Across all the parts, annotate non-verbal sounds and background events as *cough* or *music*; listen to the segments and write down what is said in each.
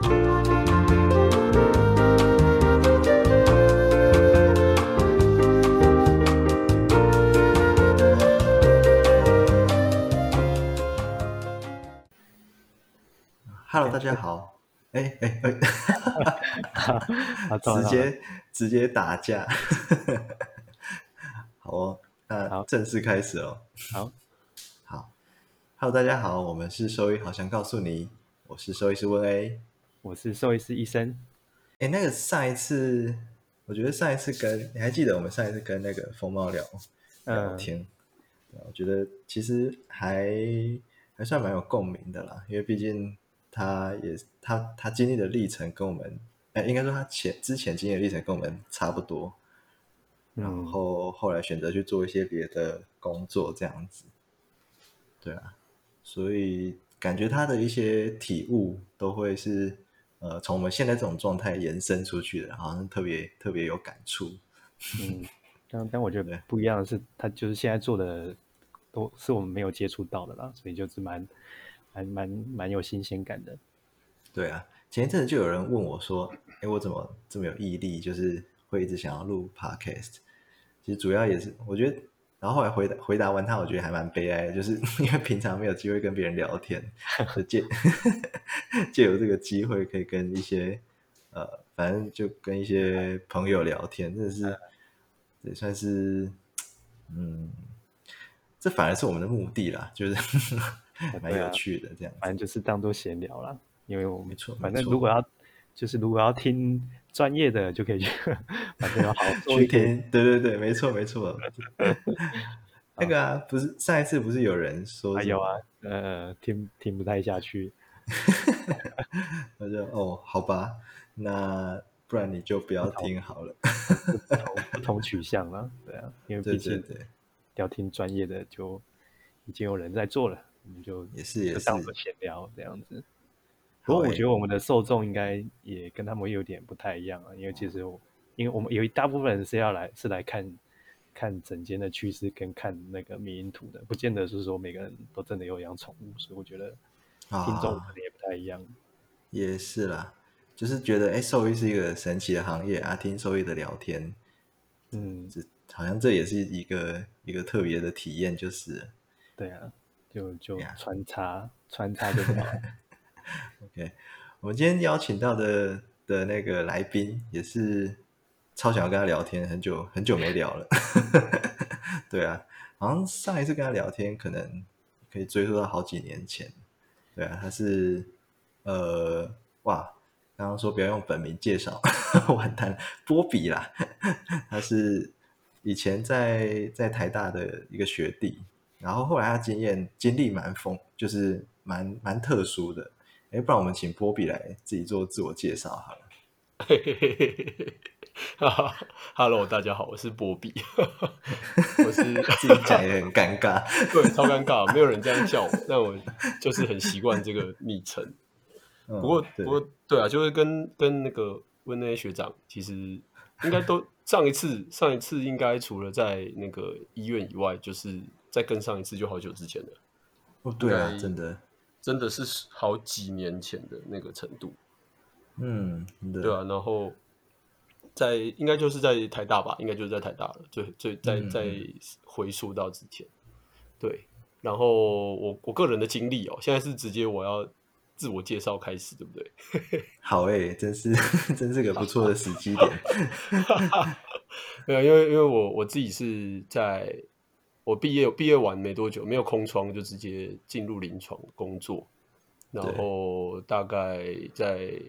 Hello，大家好。哎哎哎，直接直接打架。*laughs* 好哦，那正式开始哦。好，好，Hello，大家好，我们是兽医，好想告诉你，我是兽医师温 A。我是兽医师医生。哎，那个上一次，我觉得上一次跟你还记得我们上一次跟那个风猫聊聊嗯天，对我觉得其实还还算蛮有共鸣的啦，因为毕竟他也他他经历的历程跟我们，哎，应该说他前之前经历的历程跟我们差不多，然嗯，后后来选择去做一些别的工作，这样子，对啊，所以感觉他的一些体悟都会是呃从我们现在这种状态延伸出去的，好像特别特别有感触。*laughs* 嗯，但但我觉得不一样的是，他就是现在做的都是我们没有接触到的啦，所以就是蛮蛮蛮蛮有新鲜感的。对啊，前一阵子就有人问我说：“哎，我怎么这么有毅力，就是会一直想要录 podcast？” 其实主要也是我觉得，然后后来回答回答完他，我觉得还蛮悲哀的，就是因为平常没有机会跟别人聊天，就借 *laughs* 借由这个机会可以跟一些呃，反正就跟一些朋友聊天，真的是也算是嗯，这反而是我们的目的啦，就是 *laughs* 蛮有趣的这样子。反正就是当做闲聊啦，因为我们没错反正如果要就是如果要听专业的，就可以去，*laughs* 反正要好好 *laughs* 做去一些。听，对对对，没错没错。*laughs* 那个啊，不是上一次不是有人说有啊，呃，听听不太下去，我就哦，好吧，那不然你就不要听好了。不同不同取向了，对啊，因为对毕竟要听专业的就已经有人在做了，我们就也是也就是当做闲聊这样子。不过我觉得我们的受众应该也跟他们有点不太一样啊，因为其实我因为我们有一大部分人是要来是来看看整间的趋势跟看那个迷因图的，不见得是说每个人都真的有养宠物，所以我觉得听众可啊能也不太一样。也是啦，就是觉得哎，兽医是一个神奇的行业啊，听兽医的聊天，嗯，这好像这也是一个一个特别的体验，就是了对啊，就就穿插穿插就好。*laughs* *laughs* OK，我们今天邀请到的的那个来宾也是超想要跟他聊天，很久很久没聊了。*laughs* 对啊，好像上一次跟他聊天，可能可以追溯到好几年前。对啊，他是呃，哇，刚刚说不要用本名介绍，*laughs* 完蛋了，波比啦，他是以前在在台大的一个学弟，然后后来他经验经历蛮丰，就是蛮蛮特殊的。哎，不然我们请波比来自己做自我介绍好了。嘿嘿嘿嘿嘿哈哈，Hello，大家好，我是波比，*laughs* 我是自己讲也很尴尬。*laughs* 对，超尴尬，没有人这样叫我，但我就是很习惯这个昵称。不不过，不过，对啊，就是跟跟那个温内学长，其实应该都上一次，上一次应该除了在那个医院以外，就是再跟上一次就好久之前了，哦，对啊，真的，真的是好几年前的那个程度。嗯，对啊，然后在应该就是在台大吧，应该就是在台大了，最最在嗯在回溯到之前，对，然后我我个人的经历哦，现在是直接我要自我介绍开始，对不对？*laughs* 好哎，真是 *laughs* 真是个不错的时机点。*laughs* 没有，因为因为我我自己是在我毕业毕业完没多久，没有空窗就直接进入临床工作，然后大概在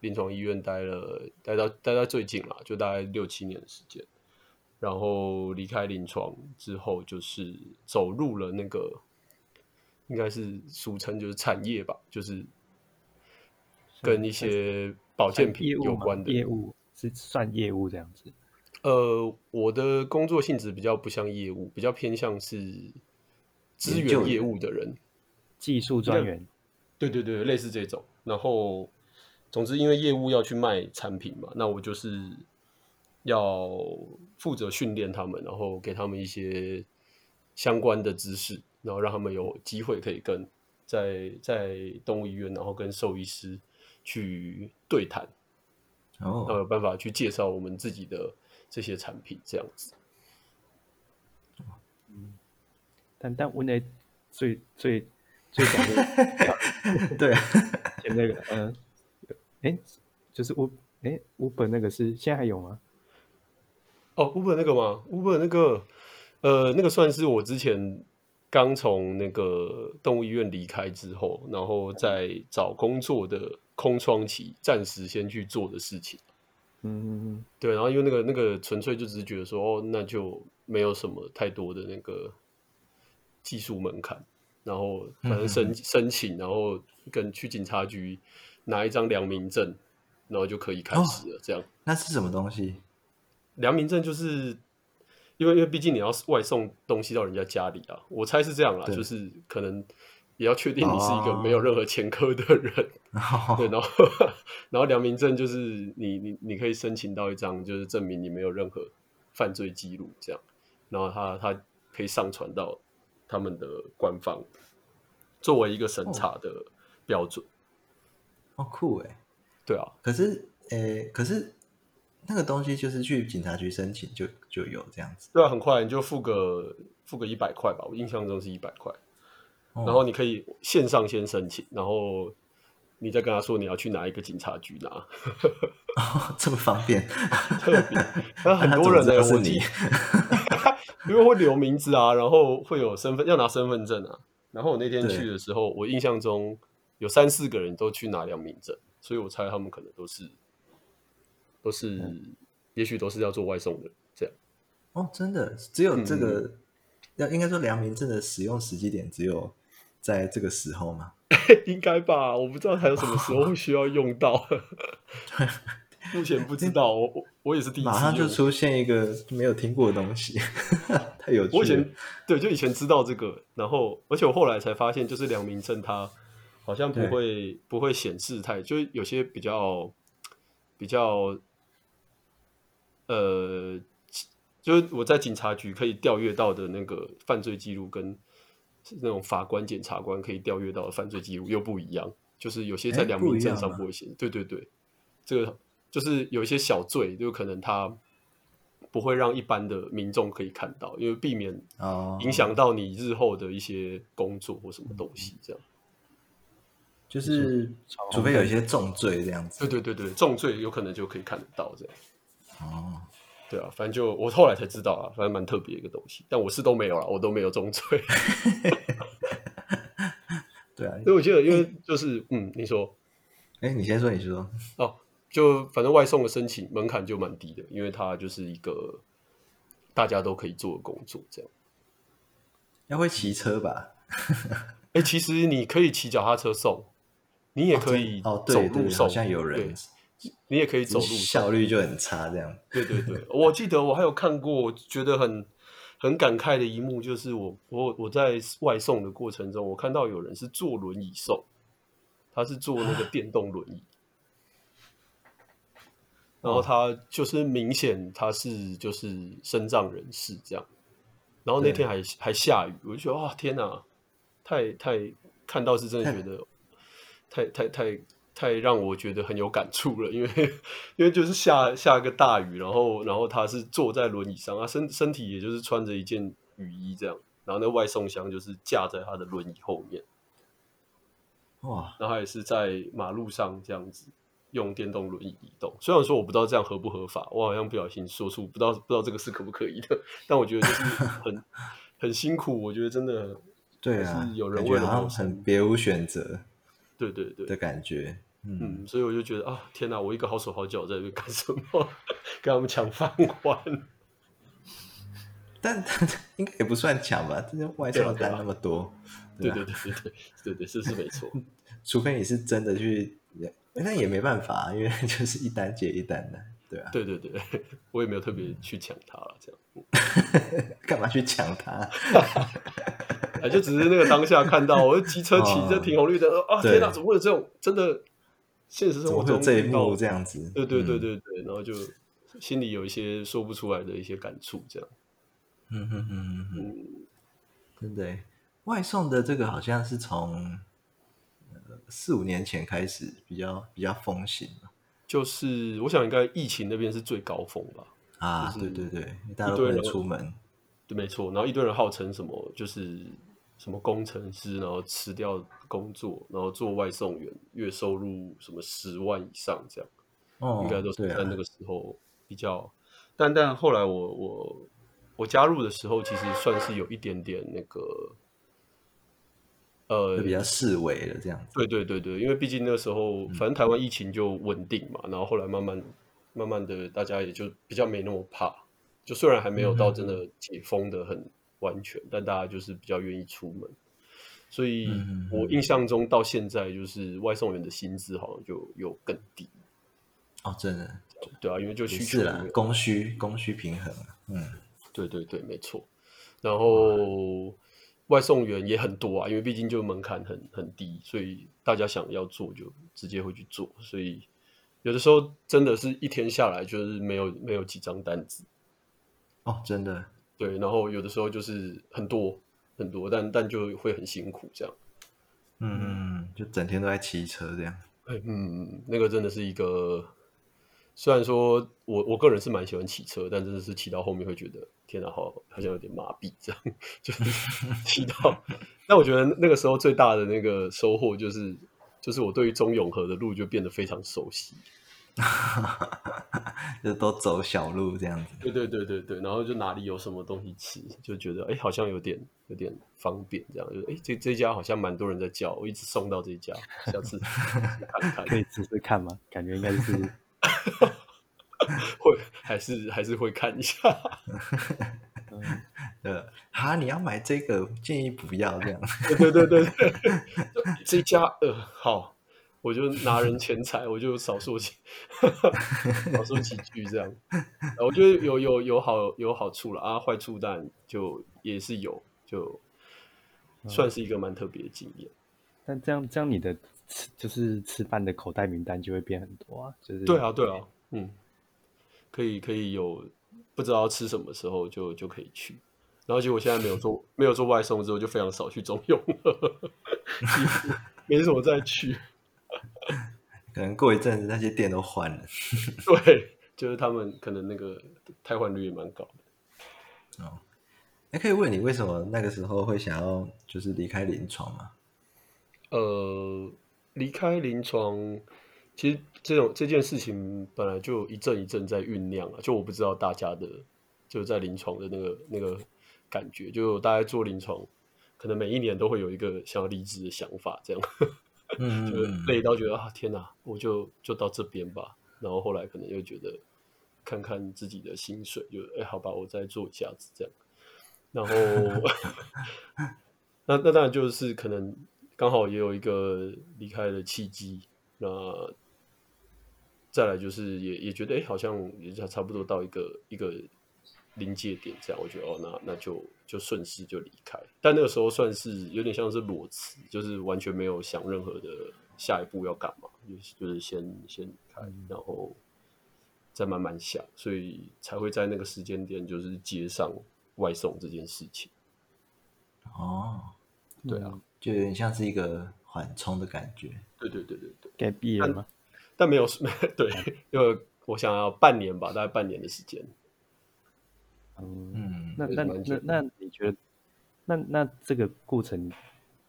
临床医院待了待到待到最近啦，就大概六七年的时间。然后离开临床之后，就是走入了那个应该是俗称就是产业吧，就是跟一些保健品有关的业务是算业务这样子。呃，我的工作性质比较不像业务，比较偏向是资源业务的人。技术专员，对对对，类似这种。然后，总之，因为业务要去卖产品嘛，那我就是要负责训练他们，然后给他们一些相关的知识，然后让他们有机会可以跟在在动物医院，然后跟兽医师去对谈，然后哦，有办法去介绍我们自己的这些产品，这样子。嗯但但我那最最最早的 *laughs* 对，前那个，嗯、哎，就是乌哎乌本那个是现在还有吗？哦，Uber 那个吗？Uber 那个，呃，那个算是我之前刚从那个动物医院离开之后，然后在找工作的空窗期，暂时先去做的事情。嗯，对，然后因为那个那个纯粹就只是觉得说，哦，那就没有什么太多的那个技术门槛，然后反正申申请，然后跟去警察局拿一张良民证，然后就可以开始了。这样，那是什么东西？良民证就是因为因为毕竟你要外送东西到人家家里啊，我猜是这样啦，就是可能也要确定你是一个哦没有任何前科的人。对，然后 *laughs* 然后良民证就是你你你可以申请到一张，就是证明你没有任何犯罪记录这样，然后他他可以上传到他们的官方，作为一个审查的标准。哦，酷哎！对啊，可是，诶，可是那个东西就是去警察局申请就就有这样子。对啊，很快你就付个付个一百块吧，我印象中是一百块，哦然后你可以线上先申请，然后你再跟他说你要去哪一个警察局拿，*laughs* 哦这么方便，特别，*laughs* 那很多人呢、那他怎么知道是你？*laughs* 因为会留名字啊，然后会有身份要拿身份证啊。然后我那天去的时候，我印象中有三四个人都去拿良民证，所以我猜他们可能都是都是，嗯也许都是要做外送的这样。哦，真的？只有这嗯。个，要应该说良民证的使用时机点只有在这个时候吗？*laughs* 应该吧，我不知道还有什么时候会需要用到。*laughs* 目前不知道，我我我也是第一次。马上就出现一个没有听过的东西，*laughs* 太有趣了我以前。对，就以前知道这个，然后而且我后来才发现，就是良民证它好像不会不会显示太，就是有些比较比较呃，就是我在警察局可以调阅到的那个犯罪记录，跟那种法官、检察官可以调阅到的犯罪记录又不一样，就是有些在诶良民证上不会写，对对对，这个就是有一些小罪，就可能他不会让一般的民众可以看到，因为避免哦，影响到你日后的一些工作或什么东西，这样。就是除非有一些重罪这样子。对对对对，重罪有可能就可以看得到这样。哦，对啊，反正就我后来才知道啊，反正蛮特别一个东西，但我是都没有了，我都没有中罪。*laughs* 对啊。所以我记得，因为就是嗯，你说哎，你先说，你说。哦，就反正外送的申请门槛就蛮低的，因为它就是一个大家都可以做的工作，这样。要会骑车吧？*laughs* 哎，其实你可以骑脚踏车送，你也可以哦，走对对，路送，好像有人对，你也可以走路效率就很差，这样。对对对，我记得我还有看过，我觉得很很感慨的一幕，就是我我我在外送的过程中，我看到有人是坐轮椅送，他是坐那个电动轮椅，然后他就是明显他是就是身障人士这样，然后那天还还下雨，我就觉得哇天哪，太太看到是真的觉得太太太太让我觉得很有感触了，因为因为就是下下个大雨，然后然后他是坐在轮椅上，他身身体也就是穿着一件雨衣这样，然后那外送箱就是架在他的轮椅后面，哇，然后也是在马路上这样子用电动轮椅移动。虽然说我不知道这样合不合法，我好像不小心说出不知道不知道这个是可不可以的，但我觉得就是很 *laughs* 很辛苦，我觉得真的对啊，是有人为了很别无选择对对对的感觉。嗯，嗯，所以我就觉得啊，天哪，我一个好手好脚在这边干什么？*laughs* 跟他们抢饭碗。但但应该也不算抢吧，这些外送的单那么多，对吧对对对对对对，这是没错。*laughs* 除非你是真的去，那也没办法，因为 *laughs* 就是一单接一单的，对啊，对对对，我也没有特别去抢它了，这样。干嘛去抢它？哎，就只是那个当下看到，我机车骑着哦停红绿灯，啊，对天哪，怎么会有这种真的现实生活中这一幕这样子？对对对嗯，对对，然后就心里有一些说不出来的一些感触，这样。嗯哼哼哼哼，嗯，真的耶，外送的这个好像是从呃四五年前开始比较比较风行嘛就是我想应该疫情那边是最高峰吧。啊，就是对对对，大家都不能一堆人出门，对，没错。然后一堆人号称什么，就是什么工程师，然后辞掉工作，然后做外送员，月收入什么十万以上这样，哦，应该都是在那个时候比较。但但后来我我我加入的时候，其实算是有一点点那个，呃，比较示威了这样子。对对对对，因为毕竟那个时候，反正台湾疫情就稳定嘛，然后后来慢慢慢慢的，大家也就比较没那么怕。就虽然还没有到真的解封的很完全，但大家就是比较愿意出门。所以嗯我印象中到现在，就是外送员的薪资好像就有更低，哦，真的对啊，因为就也需求是啦没，有供需供需平衡啊，嗯，对对对，没错。然后外送员也很多啊，因为毕竟就门槛很很低，所以大家想要做就直接会去做。所以有的时候真的是一天下来就是没有没有几张单子，哦，真的，对。然后有的时候就是很多很多，但但就会很辛苦这样。嗯就整天都在骑车这样。哎，嗯，那个真的是一个，虽然说我我个人是蛮喜欢骑车，但真的是骑到后面会觉得，天哪，好好像有点麻痹，这样 *laughs* 就是 *laughs* 骑到。*laughs* 但我觉得那个时候最大的那个收获就是，就是我对于中永和的路就变得非常熟悉。*laughs* 就都走小路这样子。对对对对对，然后就哪里有什么东西吃，就觉得哎，好像有点有点方便，这样就是哎，这这家好像蛮多人在叫，我一直送到这家，下次看看。*laughs* 可以试试看吗？感觉应该是 *laughs* 会还是还是会看一下。嗯呃，哈，你要买这个，建议不要这样。对对对对对，这家呃好，我就拿人钱财，我就少说几少说几句这样。呃我觉得有有有好有好处了啊，坏处但就也是有，就算是一个蛮特别的经验。但这样这样你的吃就是吃饭的口袋名单就会变很多啊，就是对啊对啊，嗯，可以可以有不知道吃什么时候就就可以去。然后结果现在没有做没有做外送之后，就非常少去中用了，*laughs* 没什么再去。可能过一阵子那些店都换了。*laughs* 对，就是他们可能那个汰换率也蛮高的。哦哎，可以问你为什么那个时候会想要就是离开临床吗？呃，离开临床，其实这种这件事情本来就一阵一阵在酝酿啊，就我不知道大家的就在临床的那个那个感觉，就大家做临床，可能每一年都会有一个想要离职的想法，这样嗯就是累到觉得啊天哪，我就就到这边吧，然后后来可能又觉得看看自己的薪水，就哎好吧，我再做一下子这样，然后 *laughs* 那那当然就是可能刚好也有一个离开的契机，那再来就是也也觉得哎、诶好像也差差不多到一个一个临界点，这样我觉得哦，那那就就顺势就离开。但那个时候算是有点像是裸辞，就是完全没有想任何的下一步要干嘛，就是就是先先离开，然后再慢慢想，所以才会在那个时间点就是接上外送这件事情。哦，对啊，就有点像是一个缓冲的感觉。对对对对对。该毕业了吗？但没有 *laughs* 对，因为我想要半年吧，大概半年的时间。嗯，嗯，那那那那你觉得，那那这个过程，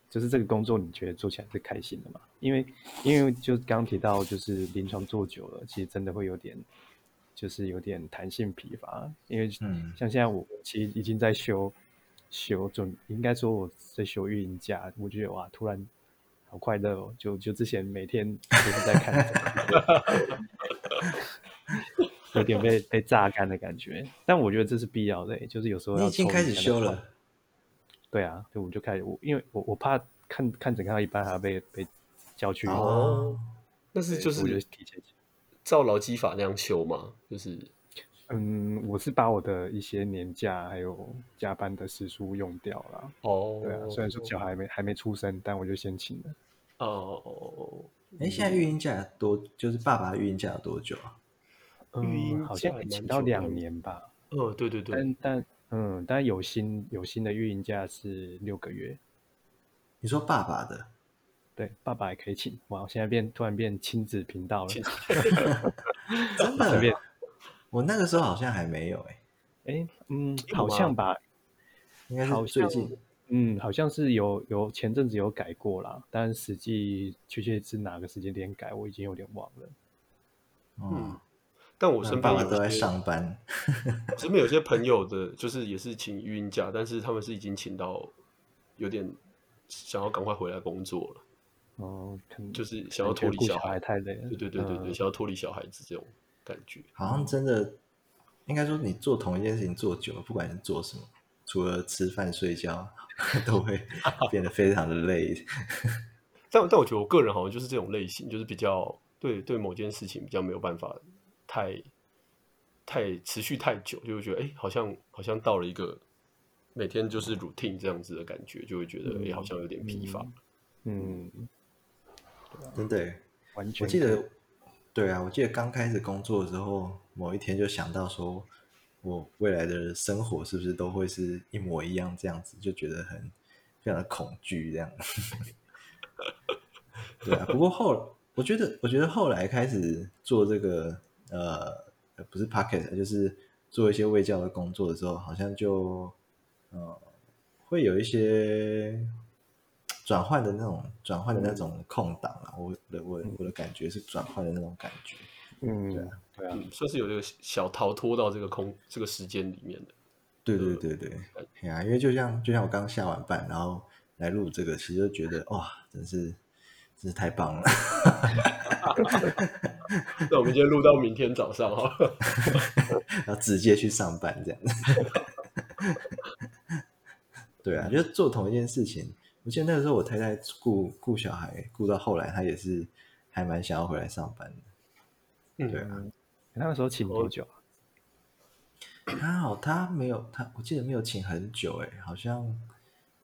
就是这个工作，你觉得做起来是开心的吗？因为因为就刚刚提到，就是临床做久了，其实真的会有点，就是有点弹性疲乏。因为嗯像现在我其实已经在休休准，应该说我在休育婴假，我觉得哇，突然好快乐哦！就就之前每天都是在看 *laughs* 有点被被榨干的感觉。但我觉得这是必要的、欸就是有时候要你已经抽开始休离才能换了。对啊，对，我就开始，我因为我我怕看看诊看到一半还要被被叫去，哦，但是就是我是提前。照劳基法那样修嘛，就是嗯，我是把我的一些年假还有加班的时数用掉了。哦，对啊，虽然说小孩没还没出生，但我就先请了。哦哦，哎，现在育婴假多，就是爸爸育婴假有多久啊？育婴嗯，好像请到两年吧，呃，对对对，但但嗯，但有薪有薪的育婴假是六个月。你说爸爸的对，爸爸也可以请。哇，现在变突然变亲子频道了，*laughs* 真的，我那个时候好像还没有哎、哎，嗯，好像吧，应该是最近嗯，好像是有有前阵子有改过啦，但实际确切是哪个时间点改，我已经有点忘了。嗯，但我那身边有爸爸都在上班，我身边有些朋友的，就是也是请育婴假，但是他们是已经请到有点想要赶快回来工作了，哦，可能就是想要脱离小孩。太累了。对对对对对，嗯想要脱离小孩子这种感觉。好像真的应该说你做同一件事情做久了，不管你做什么，除了吃饭睡觉，*laughs* 都会 *laughs* 变得非常的累。但但我觉得我个人好像就是这种类型，就是比较对对某件事情比较没有办法太太持续太久，就会觉得哎、诶好像好像到了一个每天就是 routine 这样子的感觉，就会觉得哎、诶好像有点疲乏。嗯，真的，完全我记得，对啊，我记得刚开始工作的时候，某一天就想到说，我未来的生活是不是都会是一模一样这样子，就觉得很非常的恐惧这样。*laughs* 对啊，不过后我觉得，我觉得后来开始做这个呃，呃不是 p o c k e t 就是做一些卫教的工作的时候，好像就呃会有一些转换的那种转换的那种空档啊，我的我我的感觉是转换的那种感觉。嗯，对啊对啊，嗯，算是有这个小逃脱到这个空这个时间里面的。对对对对，对啊，因为就像就像我刚下完班，然后来录这个，其实就觉得哇，真是真是太棒了。*laughs* 那我们今天录到明天早上哈。*laughs* 然后直接去上班这样子。*laughs* 对啊，就是做同一件事情。我记得那个时候我太太顾顾小孩，顾到后来，她也是还蛮想要回来上班的。嗯对啊，嗯，那个时候请多久啊？她好，她没有，她我记得没有请很久，哎，好像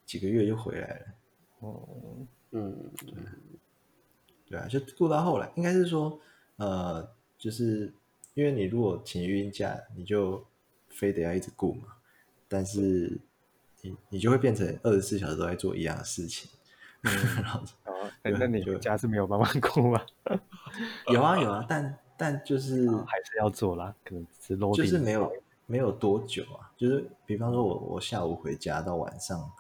几个月就回来了。哦，嗯，对啊，就顾到后来，应该是说，呃，就是因为你如果请育婴假，你就非得要一直顾嘛，但是你你就会变成二十四小时都在做一样的事情。*laughs* 然后哦，那你就们家是没有办法顾吗？有啊有啊，但但就是还是要做啦，可能就是没有没有多久啊，就是比方说我我下午回家到晚上，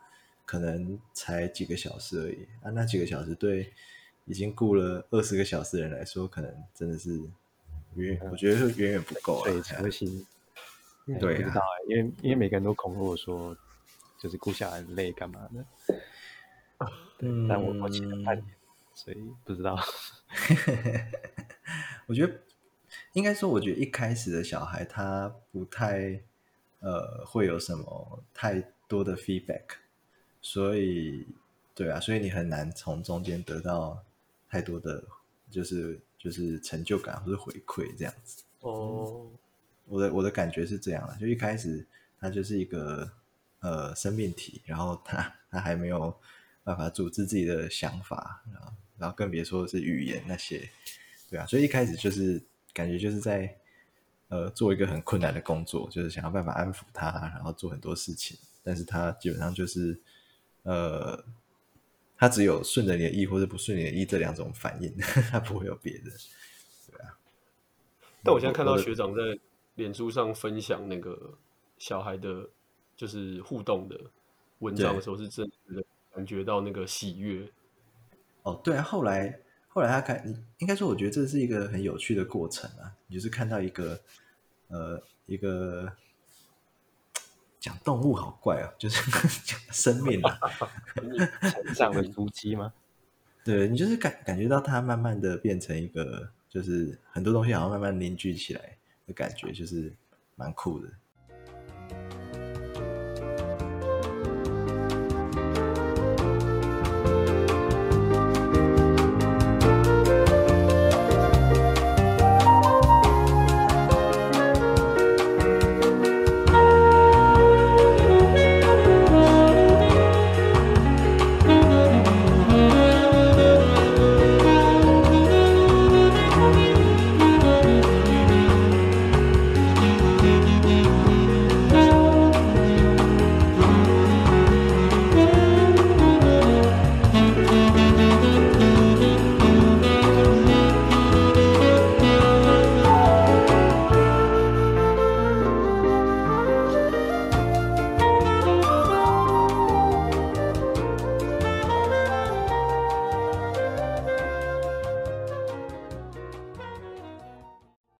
可能才几个小时而已啊，那几个小时对已经顾了二十个小时的人来说，可能真的是远，我觉得是远远不够啊。对核心。哎对啊不知道哎，因为因为每个人都恐吓我说，就是顾小孩很累干嘛的，嗯但我我请了半年，所以不知道。*laughs* 我觉得应该说，我觉得一开始的小孩他不太呃会有什么太多的 feedback，所以对啊，所以你很难从中间得到太多的就是就是成就感或者回馈这样子。哦，我的我的感觉是这样的，就一开始他就是一个呃生命体，然后他他还没有办法组织自己的想法，然后然后更别说是语言那些，对啊，所以一开始就是感觉就是在呃做一个很困难的工作，就是想要办法安抚他，然后做很多事情，但是他基本上就是呃他只有顺着你的意或者不顺你的意这两种反应，*laughs* 他不会有别的。对啊但我现在看到学长在脸书上分享那个小孩的，就是互动的文章的时候，是真的感觉到那个喜悦。哦，对啊，后来后来他看，你应该说，我觉得这是一个很有趣的过程啊。你就是看到一个呃一个讲动物好怪哦，就是 *laughs* 讲生命啊，*laughs* 成长的足迹吗？*laughs* 对你就是感感觉到它慢慢的变成一个，就是很多东西好像慢慢凝聚起来的感觉，就是蛮酷的。